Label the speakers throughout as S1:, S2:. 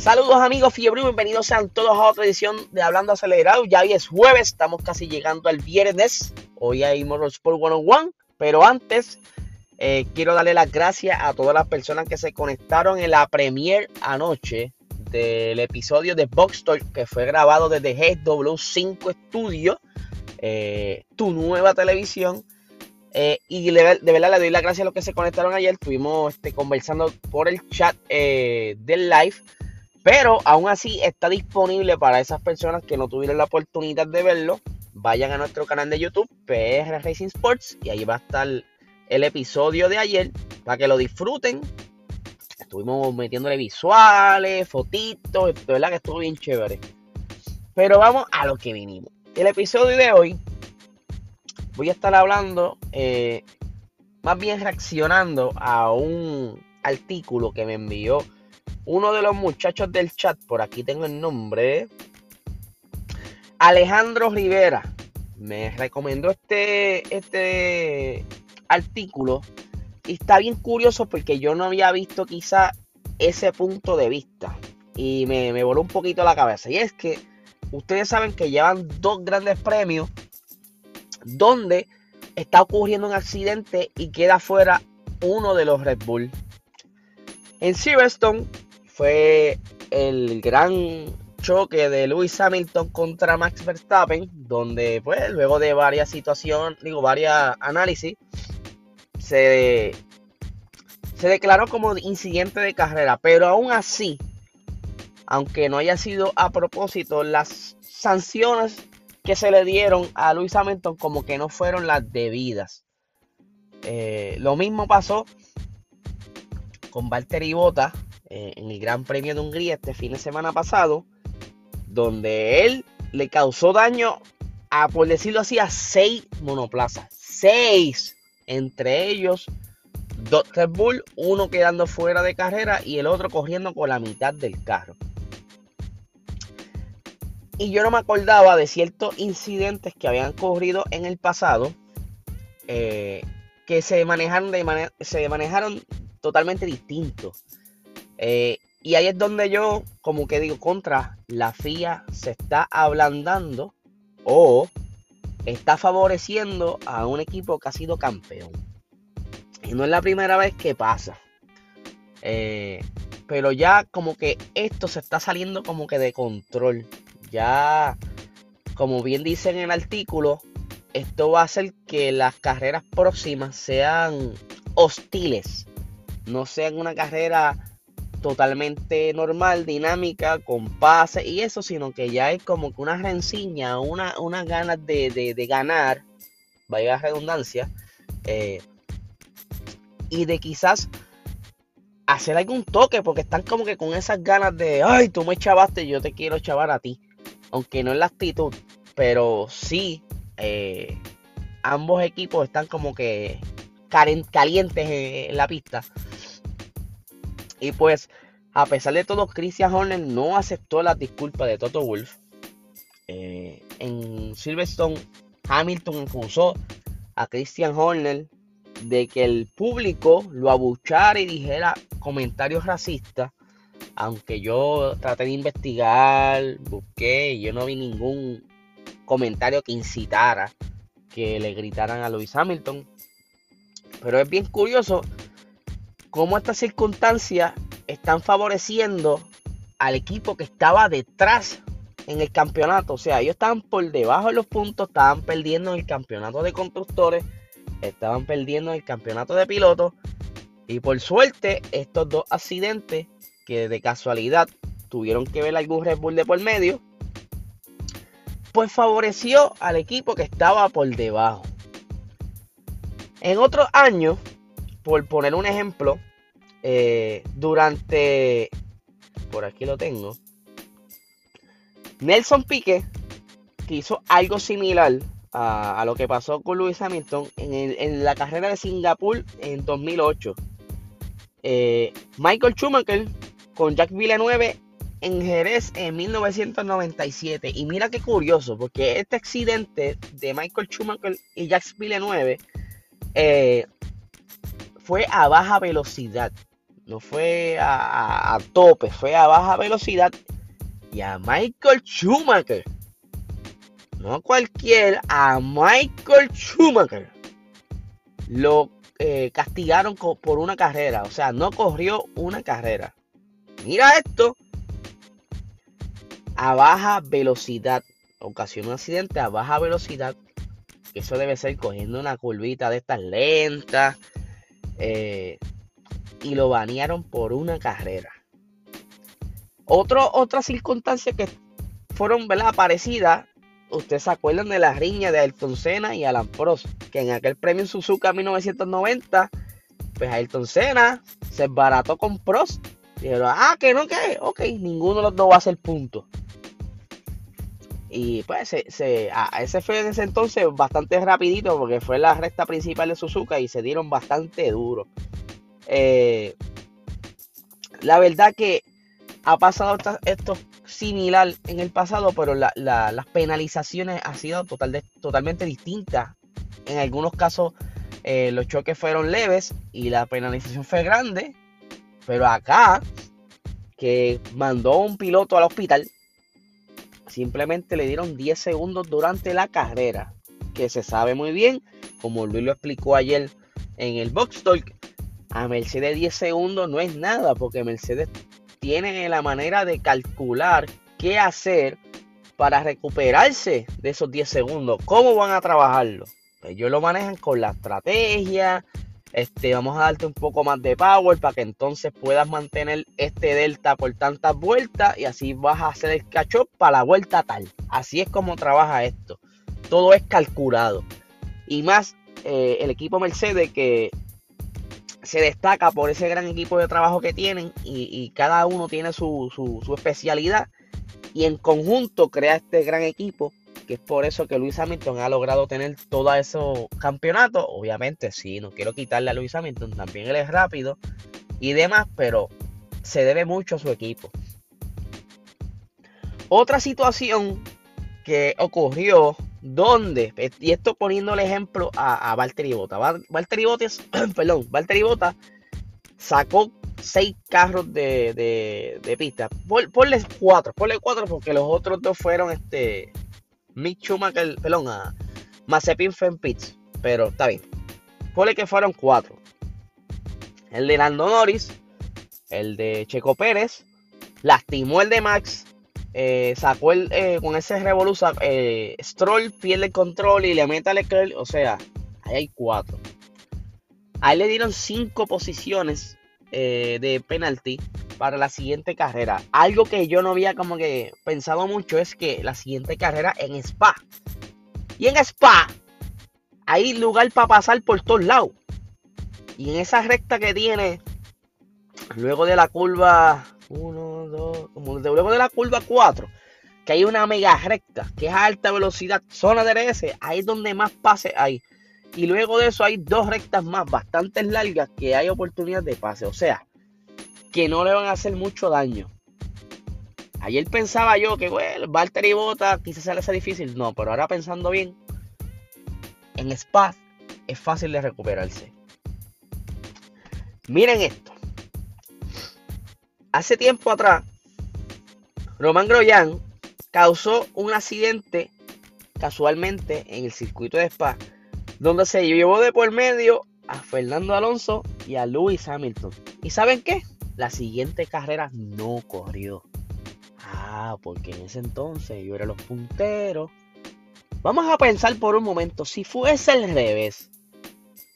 S1: Saludos amigos Fiebre, bienvenidos sean todos a otra edición de Hablando Acelerado. Ya hoy es jueves, estamos casi llegando al viernes. Hoy hay Motorsport 101, pero antes eh, quiero darle las gracias a todas las personas que se conectaron en la premiere anoche del episodio de Box Talk que fue grabado desde GW5 Studio, eh, tu nueva televisión. Eh, y de, verdad le doy las gracias a los que se conectaron ayer. Estuvimos este, conversando por el chat del live. Pero aún así está disponible para esas personas que no tuvieron la oportunidad de verlo. Vayan a nuestro canal de YouTube, PR Racing Sports, y ahí va a estar el episodio de ayer para que lo disfruten. Estuvimos metiéndole visuales, fotitos, de verdad que estuvo bien chévere. Pero vamos a lo que vinimos. El episodio de hoy voy a estar hablando, eh, más bien reaccionando a un artículo que me envió uno de los muchachos del chat, por aquí tengo el nombre, Alejandro Rivera, me recomendó este, este artículo y está bien curioso porque yo no había visto quizá ese punto de vista y me, me voló un poquito la cabeza. Y es que ustedes saben que llevan dos grandes premios donde está ocurriendo un accidente y queda fuera uno de los Red Bull. En Silverstone fue el gran choque de Lewis Hamilton contra Max Verstappen, donde pues luego de varias situaciones, digo, varias análisis, se, se declaró como incidente de carrera, pero aún así, aunque no haya sido a propósito, las sanciones que se le dieron a Lewis Hamilton como que no fueron las debidas. Eh, lo mismo pasó con Valtteri Bottas eh, en el Gran Premio de Hungría este fin de semana pasado, donde él le causó daño a, por decirlo así, a seis monoplazas. Seis. Entre ellos, dos Bull, uno quedando fuera de carrera y el otro corriendo con la mitad del carro. Y yo no me acordaba de ciertos incidentes que habían ocurrido en el pasado eh, que se manejaron, de se manejaron totalmente distintos. Eh, y ahí es donde yo, como que digo, contra la FIA se está ablandando o está favoreciendo a un equipo que ha sido campeón. Y no es la primera vez que pasa. Eh, pero ya como que esto se está saliendo como que de control. Ya, como bien dice en el artículo, esto va a hacer que las carreras próximas sean hostiles. No sean una carrera totalmente normal, dinámica, con pases y eso, sino que ya es como que una rencilla, una, unas ganas de, de, ganar, vaya redundancia, eh, y de quizás hacer algún toque, porque están como que con esas ganas de, ay, tú me chavaste, yo te quiero chavar a ti, aunque no es la actitud, pero sí, eh, ambos equipos están como que calientes en la pista y pues, a pesar de todo, Christian Horner no aceptó las disculpas de Toto Wolf. Eh, en Silverstone, Hamilton acusó a Christian Horner de que el público lo abuchara y dijera comentarios racistas. Aunque yo traté de investigar, busqué yo no vi ningún comentario que incitara que le gritaran a Lewis Hamilton. Pero es bien curioso cómo estas circunstancias están favoreciendo al equipo que estaba detrás en el campeonato. O sea, ellos estaban por debajo de los puntos, estaban perdiendo en el campeonato de constructores, estaban perdiendo en el campeonato de pilotos. Y por suerte, estos dos accidentes que de casualidad tuvieron que ver algún Red Bull de por medio, pues favoreció al equipo que estaba por debajo. En otros años, por poner un ejemplo, eh, durante, por aquí lo tengo, Nelson Pique, que hizo algo similar a, lo que pasó con Lewis Hamilton en, la carrera de Singapur en 2008. Eh, Michael Schumacher con Jack Villeneuve en Jerez en 1997. Y mira qué curioso, porque este accidente de Michael Schumacher y Jack Villeneuve eh, fue a baja velocidad. no fue a, tope, fue a baja velocidad. Y a Michael Schumacher, no a cualquier, a Michael Schumacher, lo eh, castigaron por una carrera. O sea, no corrió una carrera. Mira esto. A baja velocidad. Ocasionó un accidente a baja velocidad. Eso debe ser cogiendo una curvita de estas lentas. Eh, y lo banearon por una carrera. Otro, otra circunstancia que fueron ¿verdad? parecidas ustedes se acuerdan de la riña de Ayrton Senna y Alan Prost, que en aquel premio Suzuka 1990, pues Ayrton Senna se barató con Prost. Dijeron, ah, que no, que, ok, ninguno de los dos va a hacer punto. Y pues se, ese fue en ese entonces bastante rapidito porque fue la recta principal de Suzuka y se dieron bastante duro. Eh, la verdad que ha pasado estos similar en el pasado, pero las penalizaciones han sido total totalmente distintas. En algunos casos eh, los choques fueron leves y la penalización fue grande, pero acá que mandó un piloto al hospital, simplemente le dieron 10 segundos durante la carrera, que se sabe muy bien, como Luis lo explicó ayer en el Box Talk, a Mercedes 10 segundos no es nada, porque Mercedes tiene la manera de calcular qué hacer para recuperarse de esos 10 segundos. ¿Cómo van a trabajarlo? Pues ellos lo manejan con la estrategia. Este, vamos a darte un poco más de power para que entonces puedas mantener este delta por tantas vueltas y así vas a hacer el catch para la vuelta tal. Así es como trabaja esto. Todo es calculado. Y más eh, el equipo Mercedes que se destaca por ese gran equipo de trabajo que tienen y, cada uno tiene su, especialidad y en conjunto crea este gran equipo que es por eso que Luis Hamilton ha logrado tener todos esos campeonatos. Obviamente, sí, no quiero quitarle a Luis Hamilton, también él es rápido y demás, pero se debe mucho a su equipo. Otra situación que ocurrió donde, y esto poniendo el ejemplo a, a Valtteri Bota. Valtteri Bottas, perdón, Bota sacó seis carros de, de, pista. ponle cuatro, ponle cuatro porque los otros dos fueron este Mick Schumacher, perdón, a Mazepin fue pits, pero está bien. Ponle que fueron cuatro. El de Lando Norris, el de Checo Pérez, lastimó el de Max eh, sacó el, eh, con ese revoluza, eh, Stroll pierde el control y le mete al Leclerc, o sea, ahí hay cuatro. Ahí le dieron cinco posiciones de penalty para la siguiente carrera. Algo que yo no había como que pensado mucho es que la siguiente carrera en Spa. Y en Spa hay lugar para pasar por todos lados. Y en esa recta que tiene, luego de la curva 1, 2, como luego de la curva 4, que hay una mega recta, que es alta velocidad, zona de DRS, ahí es donde más pase hay. Y luego de eso hay dos rectas más, bastante largas, que hay oportunidad de pase. O sea, que no le van a hacer mucho daño. Ayer pensaba yo que, bueno, Valtteri Bota quizás se le hace difícil. No, pero ahora pensando bien, en Spa es fácil de recuperarse. Miren esto hace tiempo atrás, Román Groyan causó un accidente casualmente en el circuito de Spa, donde se llevó de por medio a Fernando Alonso y a Lewis Hamilton. ¿Y saben qué? La siguiente carrera no corrió. Ah, porque en ese entonces yo era los punteros. Vamos a pensar por un momento, si fuese el revés,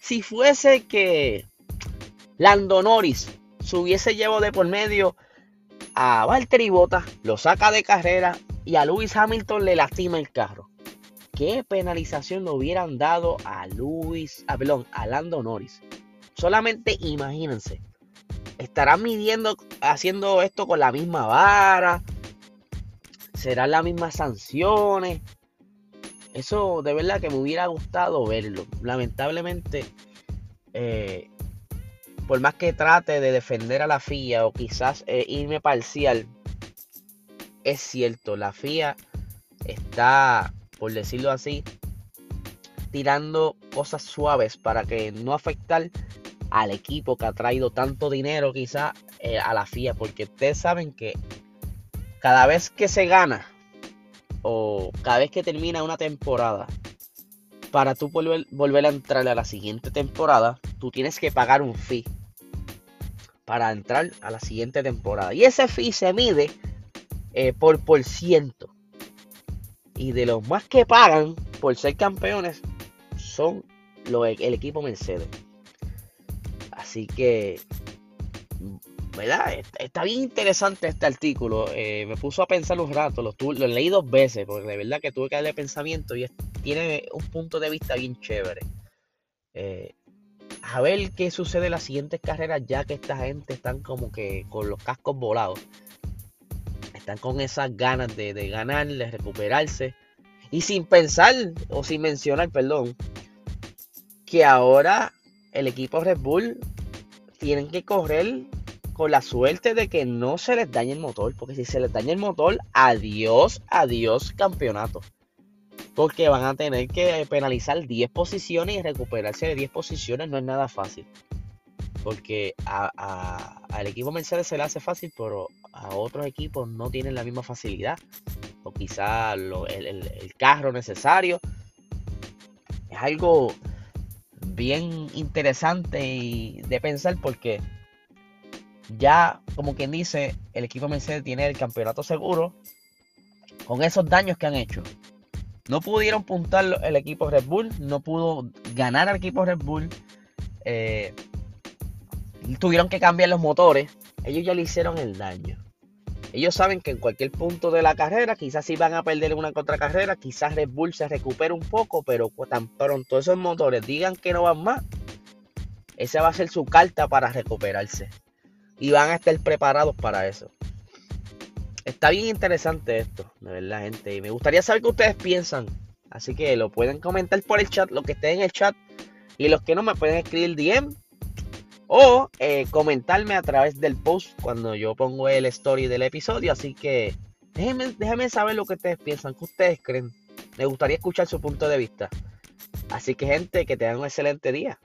S1: si fuese que Lando Norris se hubiese llevado de por medio a Valtteri Bottas, lo saca de carrera y a Lewis Hamilton le lastima el carro. ¿Qué penalización le hubieran dado a Luis, a, perdón, a Lando Norris? Solamente imagínense. ¿Estarán midiendo, haciendo esto con la misma vara? ¿Serán las mismas sanciones? Eso de verdad que me hubiera gustado verlo. Lamentablemente, eh, por más que trate de defender a la FIA o quizás eh, irme parcial, es cierto, la FIA está, por decirlo así, tirando cosas suaves para que no afectar al equipo que ha traído tanto dinero quizá eh, a la FIA, porque ustedes saben que cada vez que se gana o cada vez que termina una temporada, para tú volver, volver a entrar a la siguiente temporada, tú tienes que pagar un fee para entrar a la siguiente temporada. Y ese fee se mide eh, por por ciento. Y de los más que pagan por ser campeones son el equipo Mercedes. Así que, ¿verdad? Está bien interesante este artículo. Eh, me puso a pensar un rato, lo, lo, leí dos veces, porque de verdad que tuve que darle pensamiento y tiene un punto de vista bien chévere. Eh, a ver qué sucede en las siguientes carreras, ya que esta gente están como que con los cascos volados. Están con esas ganas de ganar, de recuperarse. Y sin pensar, o sin mencionar, perdón, que ahora el equipo Red Bull tienen que correr con la suerte de que no se les dañe el motor, porque si se les daña el motor, adiós, adiós campeonato. Porque van a tener que penalizar 10 posiciones y recuperarse de 10 posiciones no es nada fácil. Porque al equipo Mercedes se le hace fácil, pero a otros equipos no tienen la misma facilidad. O quizá el, el carro necesario. Es algo bien interesante y de pensar porque ya, como quien dice, el equipo Mercedes tiene el campeonato seguro con esos daños que han hecho. No pudieron puntar el equipo Red Bull, no pudo ganar el equipo Red Bull. Eh, tuvieron que cambiar los motores. Ellos ya le hicieron el daño. Ellos saben que en cualquier punto de la carrera, quizás si van a perder una contra carrera, quizás Red Bull se recupere un poco, pero tan pronto esos motores digan que no van más, esa va a ser su carta para recuperarse. Y van a estar preparados para eso. Está bien interesante esto, de verdad, gente. Y me gustaría saber qué ustedes piensan. Así que lo pueden comentar por el chat, lo que esté en el chat. Y los que no me pueden escribir DM o eh, comentarme a través del post cuando yo pongo el story del episodio. Así que déjenme, déjenme saber lo que ustedes piensan, qué ustedes creen. Me gustaría escuchar su punto de vista. Así que gente, que tengan un excelente día.